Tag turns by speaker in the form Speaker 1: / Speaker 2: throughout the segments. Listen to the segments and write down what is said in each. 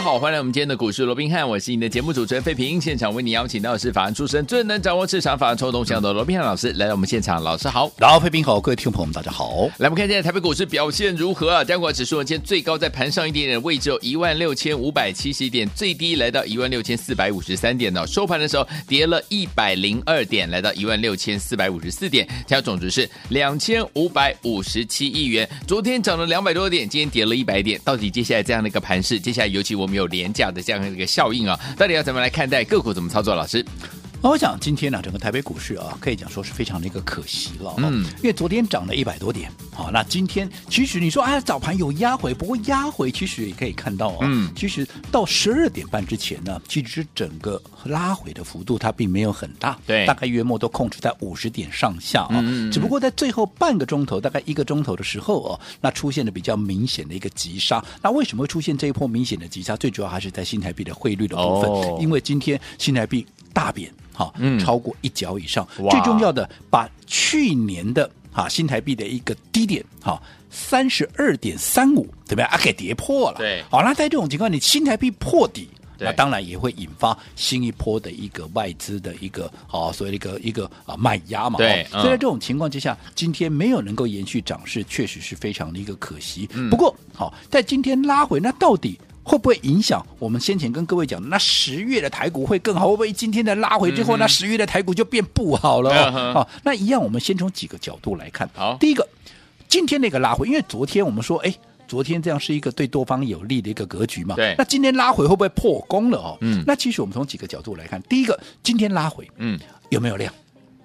Speaker 1: 好，欢迎来我们今天的股市罗宾汉，我是你的节目主持人费平。现场为你邀请到的是法案出身、最能掌握市场法案抽动向的罗宾汉老师来到我们现场，老师好，
Speaker 2: 然后费平好，各位听众朋友们大家好。
Speaker 1: 来，我们看现在台北股市表现如何啊？加权指数呢，今天最高在盘上一点点位置，有一万六千五百七十点，最低来到一万六千四百五十三点呢。收盘的时候跌了一百零二点，来到一万六千四百五十四点，成交总值是两千五百五十七亿元。昨天涨了两百多点，今天跌了一百点，到底接下来这样的一个盘势，接下来尤其我没有廉价的这样一个效应啊，到底要怎么来看待个股怎么操作？老师，
Speaker 2: 我想今天呢、啊，整个台北股市啊，可以讲说是非常的一个可惜了，嗯，因为昨天涨了一百多点，好，那今天其实你说啊，早盘有压回，不过压回其实也可以看到啊，嗯，其实到十二点半之前呢，其实整个拉回的幅度它并没有很大，
Speaker 1: 对，
Speaker 2: 大概约莫都控制在五十点上下啊，嗯，只不过在最后半个钟头，大概一个钟头的时候哦，那出现了比较明显的一个急杀，那为什么会出现这一波明显的急杀？最主要还是在新台币的汇率的部分，哦、因为今天新台币大贬。好，超过一角以上。嗯、最重要的，把去年的哈新台币的一个低点，哈三十二点三五，对不对啊？给跌破了。
Speaker 1: 对，
Speaker 2: 好，那在这种情况，你新台币破底，那当然也会引发新一波的一个外资的一个好，所谓的一个一个啊卖压嘛。
Speaker 1: 对，
Speaker 2: 所以在这种情况之下，今天没有能够延续涨势，确实是非常的一个可惜。嗯、不过，好，在今天拉回，那到底？会不会影响我们先前跟各位讲的那十月的台股会更好？会不会今天的拉回之后，嗯、那十月的台股就变不好了？好、嗯哼，那一样，我们先从几个角度来看。
Speaker 1: 好，
Speaker 2: 第一个，今天那个拉回，因为昨天我们说，哎，昨天这样是一个对多方有利的一个格局嘛。
Speaker 1: 对。
Speaker 2: 那今天拉回会不会破功了？哦，
Speaker 1: 嗯。
Speaker 2: 那其实我们从几个角度来看，第一个，今天拉回，嗯，有没有量？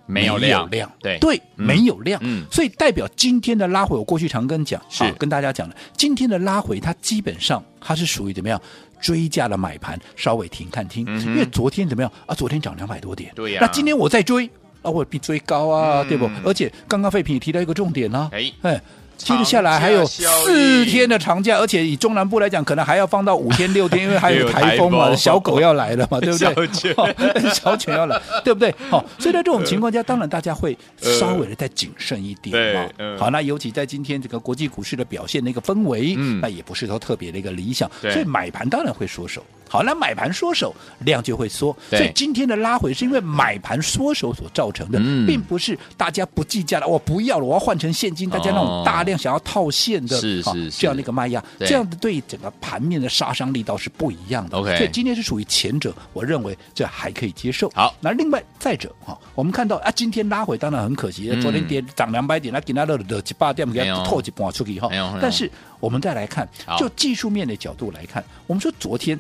Speaker 1: 没有量，
Speaker 2: 量。
Speaker 1: 对。
Speaker 2: 对，没有量，
Speaker 1: 嗯，
Speaker 2: 所以代表今天的拉回，我过去常跟讲，
Speaker 1: 是。
Speaker 2: 跟大家讲的，今天的拉回，它基本上它是属于怎么样追加的买盘，稍微停看听，因为昨天怎么样？啊？昨天涨两百多点，
Speaker 1: 对呀，
Speaker 2: 那今天我在追啊，我比追高啊，对不？而且刚刚废品也提到一个重点呢，哎。哎。接着下来还有四天的长假，而且以中南部来讲，可能还要放到五天六天，因为还有台风嘛，小狗要来了嘛，对不对？小犬，小犬要来，对不对？好，所以在这种情况下，当然大家会稍微的再谨慎一点嘛。好，那尤其在今天这个国际股市的表现那个氛围，那也不是说特别的一个理想，所以买盘当然会缩手。好，那买盘缩手，量就会缩。所以今天的拉回是因为买盘缩手所造成的，并不是大家不计价了，我不要了，我要换成现金，大家那种大。量想要套现的，
Speaker 1: 是是
Speaker 2: 这样的一个卖压，这样的对整个盘面的杀伤力倒是不一样的。
Speaker 1: OK，
Speaker 2: 所以今天是属于前者，我认为这还可以接受。
Speaker 1: 好，
Speaker 2: 那另外再者哈，我们看到啊，今天拉回当然很可惜，昨天跌涨两百点，那给它的的几八点给它透几半出去哈。但是我们再来看，就技术面的角度来看，我们说昨天。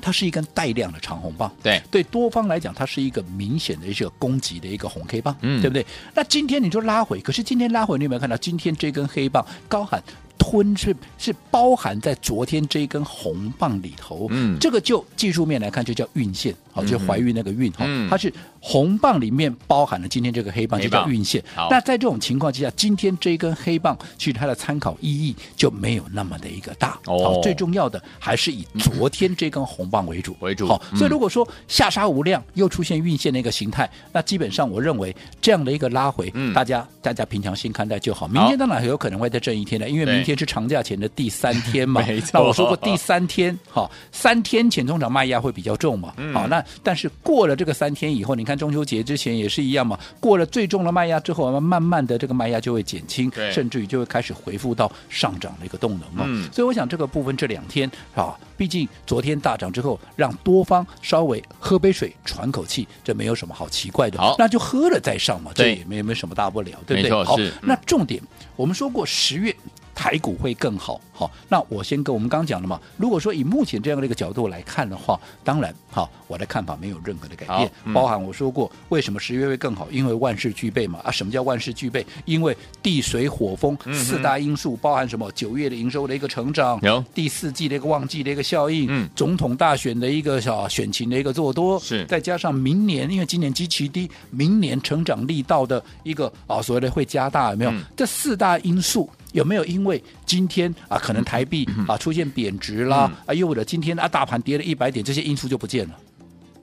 Speaker 2: 它是一根带量的长红棒，
Speaker 1: 对。
Speaker 2: 对，多方来讲，它是一个明显的一个攻击的一个红 K 棒，嗯，对不对？那今天你就拉回，可是今天拉回，你有没有看到今天这根黑棒高喊？吞是是包含在昨天这一根红棒里头，嗯，这个就技术面来看就叫运线，好，就怀孕那个孕哈，它是红棒里面包含了今天这个黑棒，就叫运线。那在这种情况之下，今天这一根黑棒其实它的参考意义就没有那么的一个大。哦，最重要的还是以昨天这根红棒为主
Speaker 1: 为主。
Speaker 2: 好，所以如果说下杀无量又出现运线的一个形态，那基本上我认为这样的一个拉回，大家大家平常心看待就好。明天当然很有可能会再挣一天的，因为明天。是长假前的第三天嘛？没错。那我说过第三天，好，三天前通常卖压会比较重嘛。好，那但是过了这个三天以后，你看中秋节之前也是一样嘛。过了最重的卖压之后，我们慢慢的这个卖压就会减轻，甚至于就会开始恢复到上涨的一个动能嘛。所以我想这个部分这两天啊，毕竟昨天大涨之后，让多方稍微喝杯水喘口气，这没有什么好奇怪的。好，那就喝了再上嘛，这也没没什么大不了，对不对？好，那重点我们说过十月。台股会更好。好，那我先跟我们刚讲了嘛，如果说以目前这样的一个角度来看的话，当然，好，我的看法没有任何的改变，嗯、包含我说过为什么十月会更好，因为万事俱备嘛。啊，什么叫万事俱备？因为地水火风四大因素，包含什么？九月的营收的一个成长，有第四季的一个旺季的一个效应，嗯，总统大选的一个小选情的一个做多，是再加上明年，因为今年基期低，明年成长力道的一个啊，所谓的会加大，有没有？嗯、这四大因素。有没有因为今天啊，可能台币啊出现贬值啦，啊，又或者今天啊大盘跌了一百点，这些因素就不见了？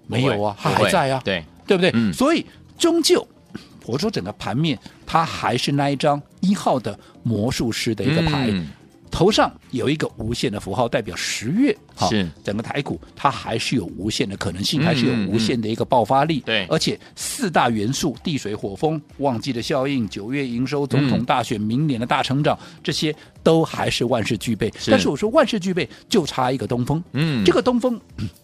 Speaker 2: 没有啊，它还在啊，对对不对？嗯、所以终究，我说整个盘面它还是那一张一号的魔术师的一个牌。嗯头上有一个无限的符号，代表十月哈，是整个台股它还是有无限的可能性，嗯、还是有无限的一个爆发力。而且四大元素地水火风，旺季的效应，九月营收，总统大选，明年的大成长，嗯、这些都还是万事俱备。是但是我说万事俱备，就差一个东风。嗯，这个东风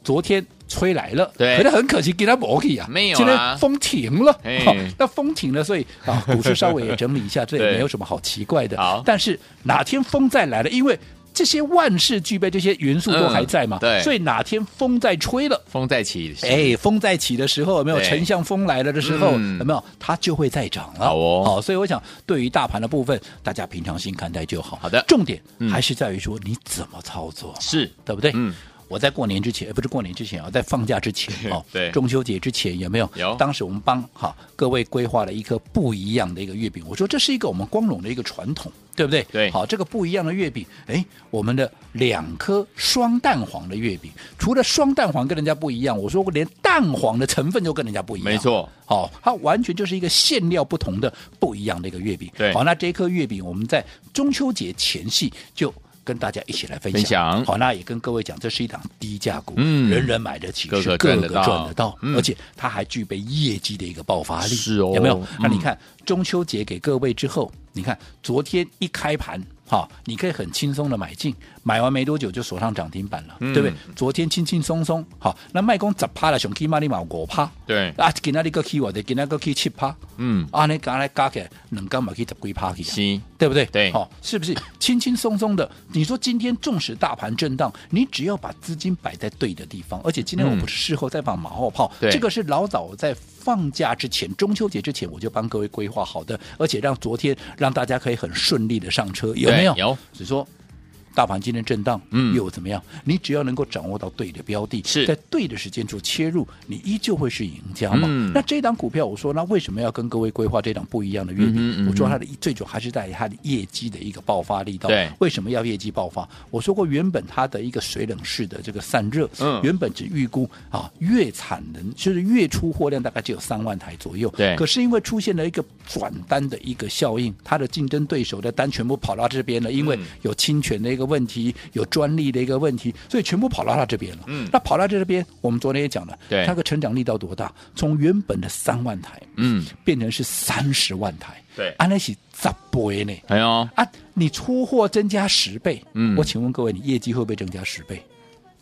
Speaker 2: 昨天吹来了，对，可是很可惜给它磨去啊，没有啊，现在风停了。好，那风停了，所以啊，股市稍微也整理一下，这也没有什么好奇怪的。好，但是哪天风再来了？因为这些万事俱备，这些元素都还在嘛，嗯、对，所以哪天风再吹了，
Speaker 1: 风再起，
Speaker 2: 哎，风再起的时候，有没有丞相风来了的时候，嗯、有没有它就会再涨了？好哦，好，所以我想，对于大盘的部分，大家平常心看待就好。好的，重点还是在于说你怎么操作，是对不对？嗯。我在过年之前，不是过年之前啊，在放假之前哦，对，中秋节之前有没有？有。当时我们帮哈各位规划了一颗不一样的一个月饼，我说这是一个我们光荣的一个传统，对不对？对。好，这个不一样的月饼，哎，我们的两颗双蛋黄的月饼，除了双蛋黄跟人家不一样，我说过连蛋黄的成分都跟人家不一样。没错。好，它完全就是一个馅料不同的不一样的一个月饼。对。好，那这颗月饼我们在中秋节前夕就。跟大家一起来分享，分享。好，那也跟各位讲，这是一档低价股，嗯，人人买得起，个个赚得到，赚得到，嗯、而且它还具备业绩的一个爆发力，是哦，有没有？嗯、那你看中秋节给各位之后，你看昨天一开盘。好，你可以很轻松的买进，买完没多久就锁上涨停板了，嗯、对不对？昨天轻轻松松，好，那卖空十趴了，熊 K 马里马五趴，对，啊，给那里个 K 我的，给那个 K 七趴，嗯，啊，你刚才加起来能干嘛？可以十几趴去，是，对不对？对，好，是不是轻轻松松的？你说今天纵使大盘震荡，你只要把资金摆在对的地方，而且今天我不是事后再放马后炮，嗯、这个是老早在。放假之前，中秋节之前，我就帮各位规划好的，而且让昨天让大家可以很顺利的上车，有没有？有，只说。大盘今天震荡，嗯，又怎么样？你只要能够掌握到对的标的，是在对的时间做切入，你依旧会是赢家嘛。嗯、那这档股票，我说，那为什么要跟各位规划这档不一样的月饼？嗯嗯、我说它的最主要还是在于它的业绩的一个爆发力道。对，为什么要业绩爆发？我说过，原本它的一个水冷式的这个散热，嗯，原本只预估啊月产能就是月出货量大概只有三万台左右。对，可是因为出现了一个转单的一个效应，它的竞争对手的单全部跑到这边了，因为有侵权的一个。个问题有专利的一个问题，所以全部跑到他这边了。嗯，那跑到这边，我们昨天也讲了，对，它个成长力道多大？从原本的三万台，嗯，变成是三十万台。对，安那是十倍呢？哎呦，啊，你出货增加十倍，嗯，我请问各位，你业绩会不会增加十倍？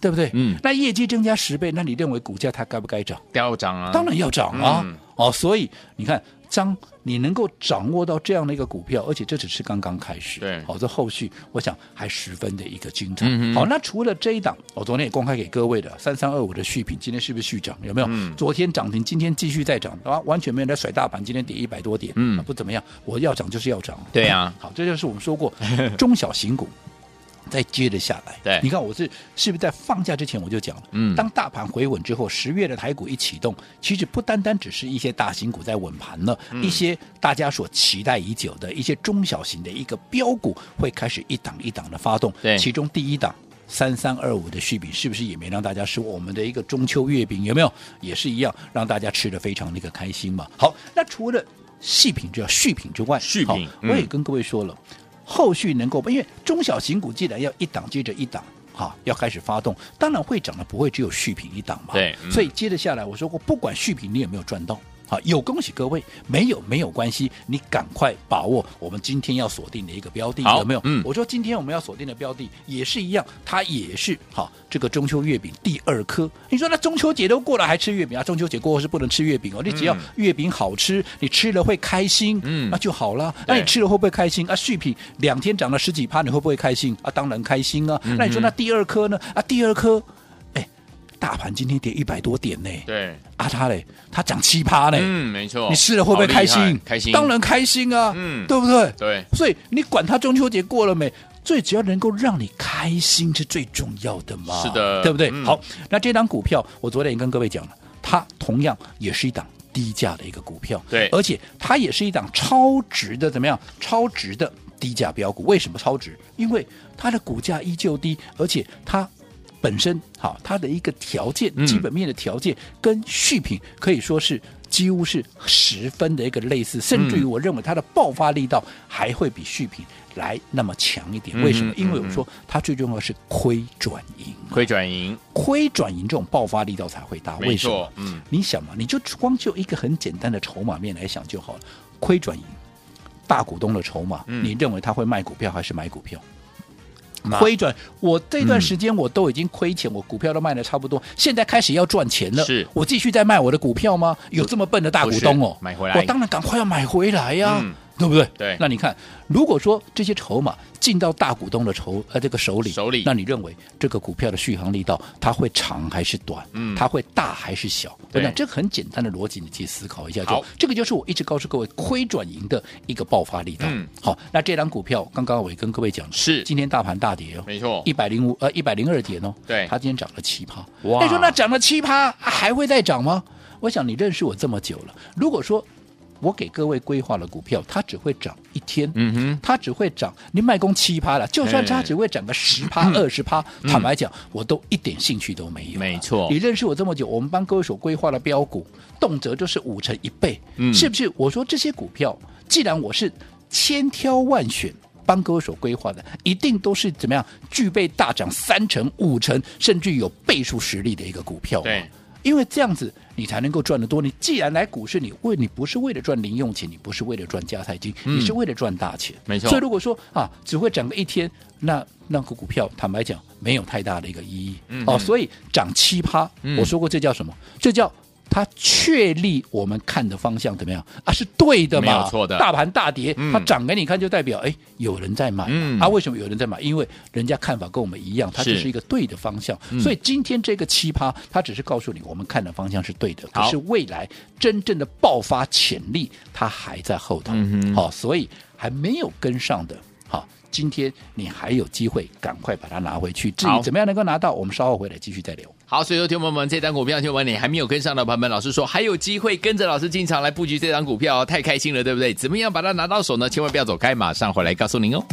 Speaker 2: 对不对？嗯，那业绩增加十倍，那你认为股价它该不该涨？要涨啊，当然要涨啊。嗯、哦，所以你看。当你能够掌握到这样的一个股票，而且这只是刚刚开始，对，好，这后续我想还十分的一个精彩。嗯、好，那除了这一档，我昨天也公开给各位的三三二五的续品，今天是不是续涨？有没有？嗯、昨天涨停，今天继续再涨，啊，完全没有在甩大盘，今天跌一百多点，嗯，不怎么样。我要涨就是要涨，对呀、啊。好，这就是我们说过中小型股。再接着下来，对，你看我是是不是在放假之前我就讲了，嗯，当大盘回稳之后，十月的台股一启动，其实不单单只是一些大型股在稳盘了，嗯、一些大家所期待已久的一些中小型的一个标股会开始一档一档的发动，对，其中第一档三三二五的续饼是不是也没让大家失望？我们的一个中秋月饼有没有也是一样让大家吃的非常的一个开心嘛？好，那除了细品之外，续品之外，续品，我也跟各位说了。嗯后续能够，因为中小型股既然要一档接着一档，哈，要开始发动，当然会涨的不会只有续品一档嘛。对，嗯、所以接着下来我说过，不管续品你有没有赚到，好，有恭喜各位，没有没有关系，你赶快把握我们今天要锁定的一个标的，有没有？嗯，我说今天我们要锁定的标的也是一样，它也是好这个中秋月饼第二颗。你说那中秋节都过了还吃月饼啊？中秋节过后是不能吃月饼哦，你只要月饼好吃，你吃了会开心，嗯，那就好了。那你吃了会不会开心啊？续品两天涨了十几趴，你会不会开心啊？当然开心啊。那你说那第二颗呢？啊，第二颗。大盘今天跌一百多点呢，
Speaker 1: 对
Speaker 2: 啊，它嘞，它涨七趴呢，
Speaker 1: 嗯，没错，
Speaker 2: 你吃了会不会开心？
Speaker 1: 开心，
Speaker 2: 当然开心啊，嗯，对不对？
Speaker 1: 对，
Speaker 2: 所以你管它中秋节过了没，最只要能够让你开心是最重要的嘛，
Speaker 1: 是的，
Speaker 2: 对不对？嗯、好，那这档股票我昨天也跟各位讲了，它同样也是一档低价的一个股票，
Speaker 1: 对，
Speaker 2: 而且它也是一档超值的，怎么样？超值的低价标股，为什么超值？因为它的股价依旧低，而且它。本身好，它的一个条件，基本面的条件跟续品可以说是几乎是十分的一个类似，甚至于我认为它的爆发力道还会比续品来那么强一点。为什么？因为我说它最重要是亏转盈，
Speaker 1: 亏转盈，
Speaker 2: 亏转盈这种爆发力道才会大。为什么？嗯，你想嘛，你就光就一个很简单的筹码面来想就好了。亏转盈，大股东的筹码，你认为他会卖股票还是买股票？亏转，我这段时间我都已经亏钱，嗯、我股票都卖的差不多，现在开始要赚钱了，
Speaker 1: 是。
Speaker 2: 我继续在卖我的股票吗？有这么笨的大股东哦，
Speaker 1: 买回来，
Speaker 2: 我当然赶快要买回来呀、啊。嗯对不对？
Speaker 1: 对，
Speaker 2: 那你看，如果说这些筹码进到大股东的筹呃这个手里，
Speaker 1: 手里，
Speaker 2: 那你认为这个股票的续航力道它会长还是短？嗯，它会大还是小？对，那这个很简单的逻辑，你去思考一下就。好，这个就是我一直告诉各位亏转盈的一个爆发力道。嗯，好，那这张股票刚刚我也跟各位讲
Speaker 1: 是
Speaker 2: 今天大盘大跌哦，
Speaker 1: 没错，
Speaker 2: 一百零五呃一百零二点哦，
Speaker 1: 对，
Speaker 2: 它今天涨了七趴。哇，你说那涨了七趴还会再涨吗？我想你认识我这么久了，如果说。我给各位规划的股票，它只会涨一天，嗯哼，它只会涨，你卖空七趴了，就算它只会涨个十趴、二十趴，坦白讲，我都一点兴趣都没有。
Speaker 1: 没错，
Speaker 2: 你认识我这么久，我们帮各位所规划的标股，动辄就是五成一倍，嗯，是不是？我说这些股票，既然我是千挑万选帮各位所规划的，一定都是怎么样具备大涨三成、五成，甚至有倍数实力的一个股票。
Speaker 1: 对。
Speaker 2: 因为这样子，你才能够赚得多。你既然来股市，你为你不是为了赚零用钱，你不是为了赚加菜金，嗯、你是为了赚大钱。
Speaker 1: 没错。
Speaker 2: 所以如果说啊，只会涨个一天，那那个股票，坦白讲，没有太大的一个意义。嗯。哦，所以涨七趴，我说过这叫什么？嗯、这叫。它确立我们看的方向怎么样啊？是对的嘛？
Speaker 1: 没有错的。
Speaker 2: 大盘大跌，它涨给你看，就代表哎，有人在买。嗯。啊，为什么有人在买？因为人家看法跟我们一样，它就是一个对的方向。所以今天这个奇葩，它只是告诉你，我们看的方向是对的。可是未来真正的爆发潜力，它还在后头。好，所以还没有跟上的。好，今天你还有机会，赶快把它拿回去。至于怎么样能够拿到，我们稍后回来继续再聊。
Speaker 1: 好，所以说，听友们，这张股票，听友们，你还没有跟上的朋友们，老师说还有机会跟着老师进场来布局这张股票，太开心了，对不对？怎么样把它拿到手呢？千万不要走开，马上回来告诉您哦。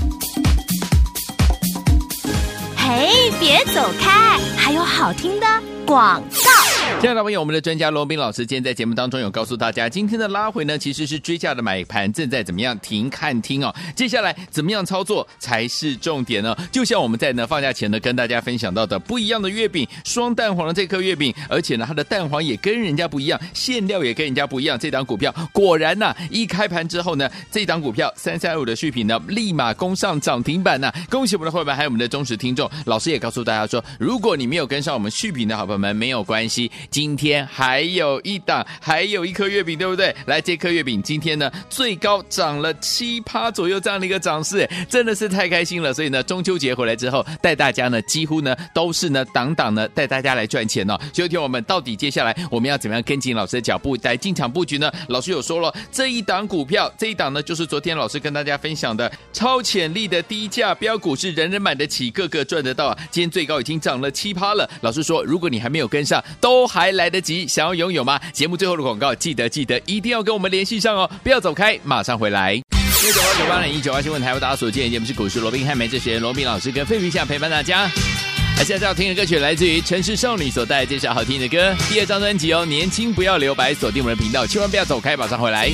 Speaker 3: 嘿，别走开，还有好听的广告。
Speaker 1: 亲爱的朋友，我们的专家罗宾老师今天在节目当中有告诉大家，今天的拉回呢，其实是追价的买盘正在怎么样停看听哦。接下来怎么样操作才是重点呢？就像我们在呢放假前呢跟大家分享到的，不一样的月饼，双蛋黄的这颗月饼，而且呢它的蛋黄也跟人家不一样，馅料也跟人家不一样。这档股票果然呐、一开盘之后呢，这档股票三三二五的续品呢，立马攻上涨停板呐、恭喜我们的会员还有我们的忠实听众，老师也告诉大家说，如果你没有跟上我们续品的好朋友们，没有关系。今天还有一档，还有一颗月饼，对不对？来，这颗月饼今天呢，最高涨了七趴左右，这样的一个涨势，真的是太开心了。所以呢，中秋节回来之后，带大家呢，几乎呢都是呢，档档呢带大家来赚钱哦。所以，听我们到底接下来我们要怎么样跟紧老师的脚步来进场布局呢？老师有说了，这一档股票，这一档呢，就是昨天老师跟大家分享的超潜力的低价标股，是人人买得起，个个赚得到啊。今天最高已经涨了七趴了。老师说，如果你还没有跟上，都还来得及，想要拥有吗？节目最后的广告，记得记得一定要跟我们联系上哦！不要走开，马上回来。一九八九八零一九八新闻台，为大家所见节目是股市罗宾汉梅这学员罗宾老师跟费皮相陪伴大家。而现在要听的歌曲来自于城市少女所带来这首好听的歌，第二张专辑哦，年轻不要留白，锁定我们的频道，千万不要走开，马上回
Speaker 4: 来。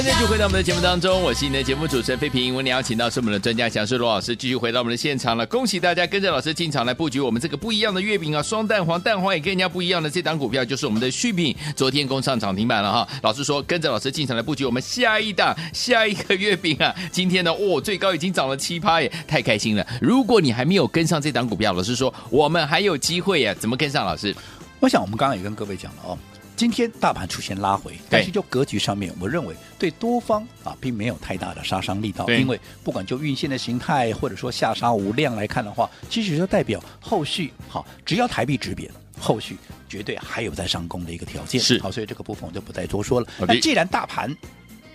Speaker 1: 欢迎继续回到我们的节目当中，我是你的节目主持人费平。我们邀请到是我们的专家讲师罗老师，继续回到我们的现场了。恭喜大家跟着老师进场来布局我们这个不一样的月饼啊，双蛋黄，蛋黄也跟人家不一样的这档股票就是我们的续品，昨天攻上涨停板了哈。老师说跟着老师进场来布局我们下一档下一个月饼啊，今天呢，哦，最高已经涨了七趴耶，太开心了。如果你还没有跟上这档股票，老师说我们还有机会呀，怎么跟上？老师，
Speaker 2: 我想我们刚刚也跟各位讲了哦。今天大盘出现拉回，但是就格局上面，我认为对多方啊并没有太大的杀伤力道，因为不管就运线的形态，或者说下杀无量来看的话，其实就代表后续好，只要台币值贬，后续绝对还有在上攻的一个条件。
Speaker 1: 是
Speaker 2: 好，所以这个部分我就不再多说了。那既然大盘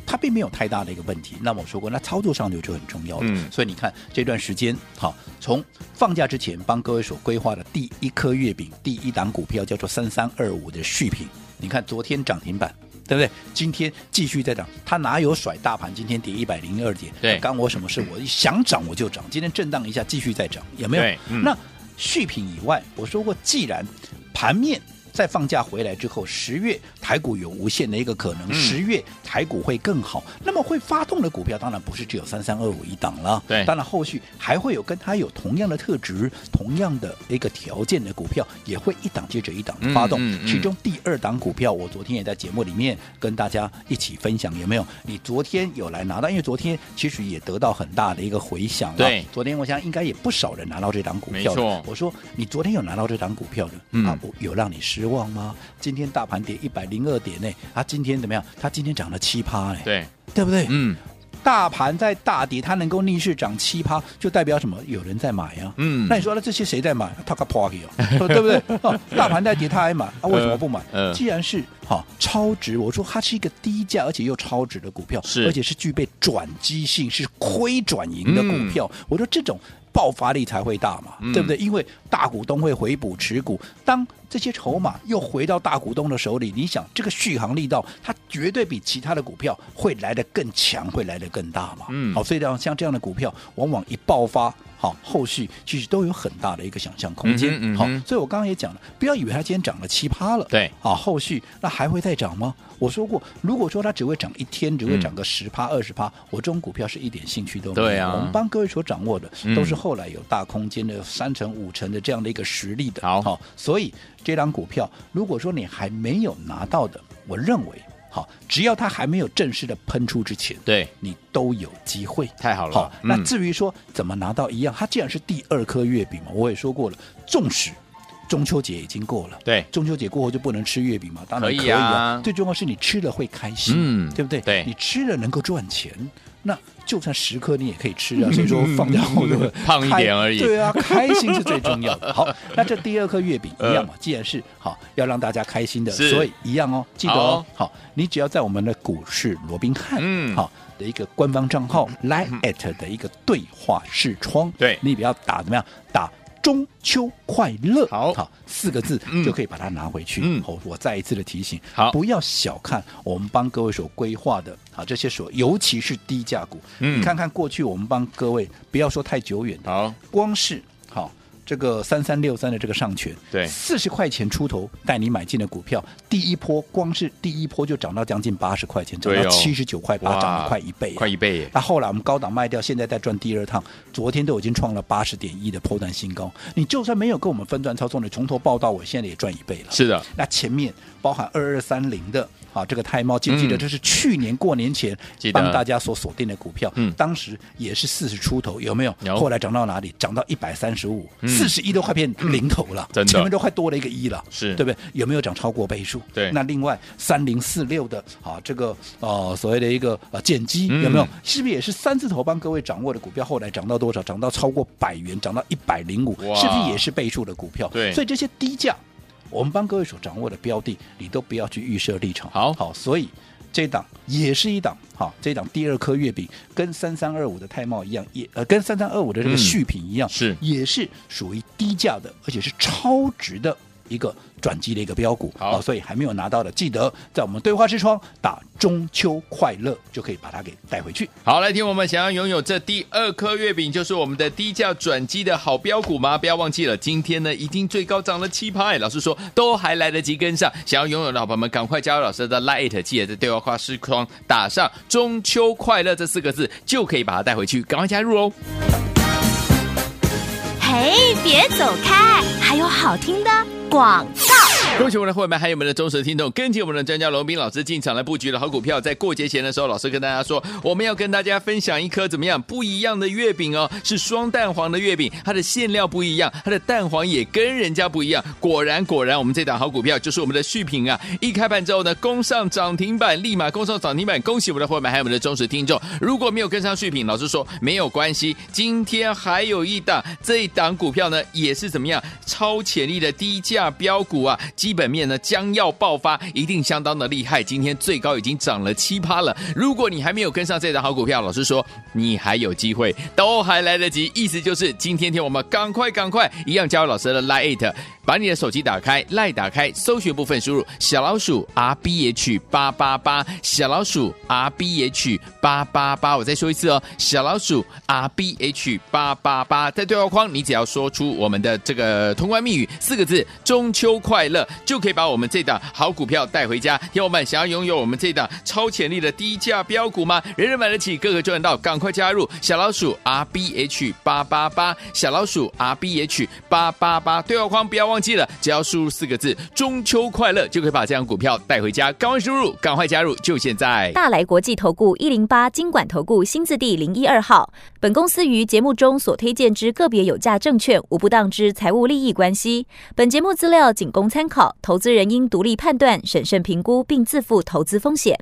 Speaker 2: 它并没有太大的一个问题，那么我说过，那操作上就就很重要了。嗯，所以你看这段时间，好，从放假之前帮各位所规划的第一颗月饼，第一档股票叫做三三二五的续品。你看昨天涨停板，对不对？今天继续在涨，它哪有甩大盘？今天跌一百零二点，
Speaker 1: 对，
Speaker 2: 干我什么事？我一想涨我就涨。今天震荡一下，继续再涨，有没有？嗯、那续品以外，我说过，既然盘面。在放假回来之后，十月台股有无限的一个可能，十月台股会更好。那么会发动的股票，当然不是只有三三二五一档了。
Speaker 1: 对，
Speaker 2: 当然后续还会有跟它有同样的特质、同样的一个条件的股票，也会一档接着一档的发动。其中第二档股票，我昨天也在节目里面跟大家一起分享，有没有？你昨天有来拿到？因为昨天其实也得到很大的一个回响。
Speaker 1: 对，
Speaker 2: 昨天我想应该也不少人拿到这档股票。没错，我说你昨天有拿到这档股票的，嗯、啊，有让你失望吗？今天大盘跌一百零二点呢，它今天怎么样？它今天涨了七趴呢，
Speaker 1: 对
Speaker 2: 对不对？
Speaker 1: 嗯，
Speaker 2: 大盘在大跌，它能够逆势涨七趴，就代表什么？有人在买啊。嗯，那你说那这些谁在买？他个破哦，对不对？哦，大盘在跌，他还买，啊，为什么不买？呃呃、既然是哈、哦、超值，我说它是一个低价而且又超值的股票，
Speaker 1: 是，
Speaker 2: 而且是具备转机性，是亏转盈的股票。嗯、我说这种。爆发力才会大嘛，嗯、对不对？因为大股东会回补持股，当这些筹码又回到大股东的手里，你想这个续航力道，它绝对比其他的股票会来得更强，会来得更大嘛。嗯，好，所以像像这样的股票，往往一爆发，好，后续其实都有很大的一个想象空间。嗯，嗯好，所以我刚刚也讲了，不要以为它今天涨了七趴了，
Speaker 1: 对，
Speaker 2: 啊，后续那还会再涨吗？我说过，如果说它只会涨一天，只会涨个十趴二十趴，我这种股票是一点兴趣都没有。
Speaker 1: 对啊，
Speaker 2: 我们帮各位所掌握的都是后来有大空间的三成五成的这样的一个实力的。
Speaker 1: 好，
Speaker 2: 好，所以这张股票，如果说你还没有拿到的，我认为，好，只要它还没有正式的喷出之前，
Speaker 1: 对
Speaker 2: 你都有机会。
Speaker 1: 太好了。
Speaker 2: 好，那至于说怎么拿到一样，它既然是第二颗月饼嘛，我也说过了，纵使。中秋节已经过了，
Speaker 1: 对，
Speaker 2: 中秋节过后就不能吃月饼嘛？当然可以啊。以啊，最重要是你吃了会开心，嗯，对不对？
Speaker 1: 对，
Speaker 2: 你吃了能够赚钱，那就算十颗你也可以吃啊。所以说放掉后就
Speaker 1: 胖一点而已。
Speaker 2: 对啊，开心是最重要的。好，那这第二颗月饼一样嘛？既然是好要让大家开心的，所以一样哦，记得哦。好，你只要在我们的股市罗宾汉，嗯，好的一个官方账号 Line@ 的一个对话视窗，
Speaker 1: 对
Speaker 2: 你不要打怎么样打。中秋快乐，
Speaker 1: 好，
Speaker 2: 好四个字就可以把它拿回去。嗯，我我再一次的提醒，
Speaker 1: 好，
Speaker 2: 不要小看我们帮各位所规划的啊这些所，尤其是低价股。嗯，你看看过去我们帮各位，不要说太久远的，
Speaker 1: 好，
Speaker 2: 光是好。这个三三六三的这个上权，
Speaker 1: 对，
Speaker 2: 四十块钱出头带你买进的股票，第一波光是第一波就涨到将近八十块钱，涨到七十九块八，涨了快一倍，
Speaker 1: 快一倍耶！
Speaker 2: 那后来我们高档卖掉，现在在赚第二趟，昨天都已经创了八十点一的波段新高。你就算没有跟我们分段操作，你从头报到尾，现在也赚一倍了。
Speaker 1: 是的，
Speaker 2: 那前面包含二二三零的。啊，这个泰茂记不记得？这是去年过年前帮大家所锁定的股票，嗯，当时也是四十出头，有没有？
Speaker 1: 有。
Speaker 2: 后来涨到哪里？涨到一百三十五，四十一都快变零头了，
Speaker 1: 真的，
Speaker 2: 前面都快多了一个一了，
Speaker 1: 是
Speaker 2: 对不对？有没有涨超过倍数？
Speaker 1: 对。
Speaker 2: 那另外三零四六的啊，这个呃所谓的一个呃减基有没有？是不是也是三字头帮各位掌握的股票？后来涨到多少？涨到超过百元，涨到一百零五，是不是也是倍数的股票？
Speaker 1: 对。
Speaker 2: 所以这些低价。我们帮各位所掌握的标的，你都不要去预设立场。
Speaker 1: 好。
Speaker 2: 好，所以这档也是一档好，这档第二颗月饼跟三三二五的泰茂一样，也呃跟三三二五的这个续品一样，
Speaker 1: 嗯、是。
Speaker 2: 也是属于低价的，而且是超值的一个转机的一个标股。
Speaker 1: 好，
Speaker 2: 所以还没有拿到的，记得在我们对话视窗打中秋快乐，就可以把它给带回去。
Speaker 1: 好，来听我们想要拥有这第二颗月饼，就是我们的低价转机的好标股吗？不要忘记了，今天呢已经最高涨了七趴。老师说都还来得及跟上，想要拥有的好朋友们赶快加入老师的 Light，记得在对话视窗打上中秋快乐这四个字，就可以把它带回去，赶快加入哦。
Speaker 3: 嘿，别走开，还有好听的广告。
Speaker 1: 恭喜我们的会员，还有我们的忠实听众，跟紧我们的专家龙斌老师进场来布局的好股票。在过节前的时候，老师跟大家说，我们要跟大家分享一颗怎么样不一样的月饼哦，是双蛋黄的月饼，它的馅料不一样，它的蛋黄也跟人家不一样。果然，果然，我们这档好股票就是我们的续品啊！一开盘之后呢，攻上涨停板，立马攻上涨停板。恭喜我们的会员，还有我们的忠实听众。如果没有跟上续品，老师说没有关系，今天还有一档，这一档股票呢也是怎么样超潜力的低价标股啊！基本面呢将要爆发，一定相当的厉害。今天最高已经涨了七趴了。如果你还没有跟上这档好股票，老师说你还有机会，都还来得及。意思就是今天天我们赶快赶快，一样加入老师的 Lite。把你的手机打开赖打开，搜寻部分输入小老鼠 R B H 八八八，小老鼠 R B H 八八八。我再说一次哦，小老鼠 R B H 八八八，在对话框你只要说出我们的这个通关密语四个字“中秋快乐”，就可以把我们这档好股票带回家。听友们想要拥有我们这档超潜力的低价标股吗？人人买得起，个个赚到，赶快加入小老鼠 R B H 八八八，小老鼠 R B H 八八八，对话框不要忘。忘记了，只要输入四个字“中秋快乐”，就可以把这张股票带回家。赶快输入，赶快加入，就现在！
Speaker 3: 大来国际投顾一零八金管投顾新字第零一二号。本公司于节目中所推荐之个别有价证券，无不当之财务利益关系。本节目资料仅供参考，投资人应独立判断、审慎评估，并自负投资风险。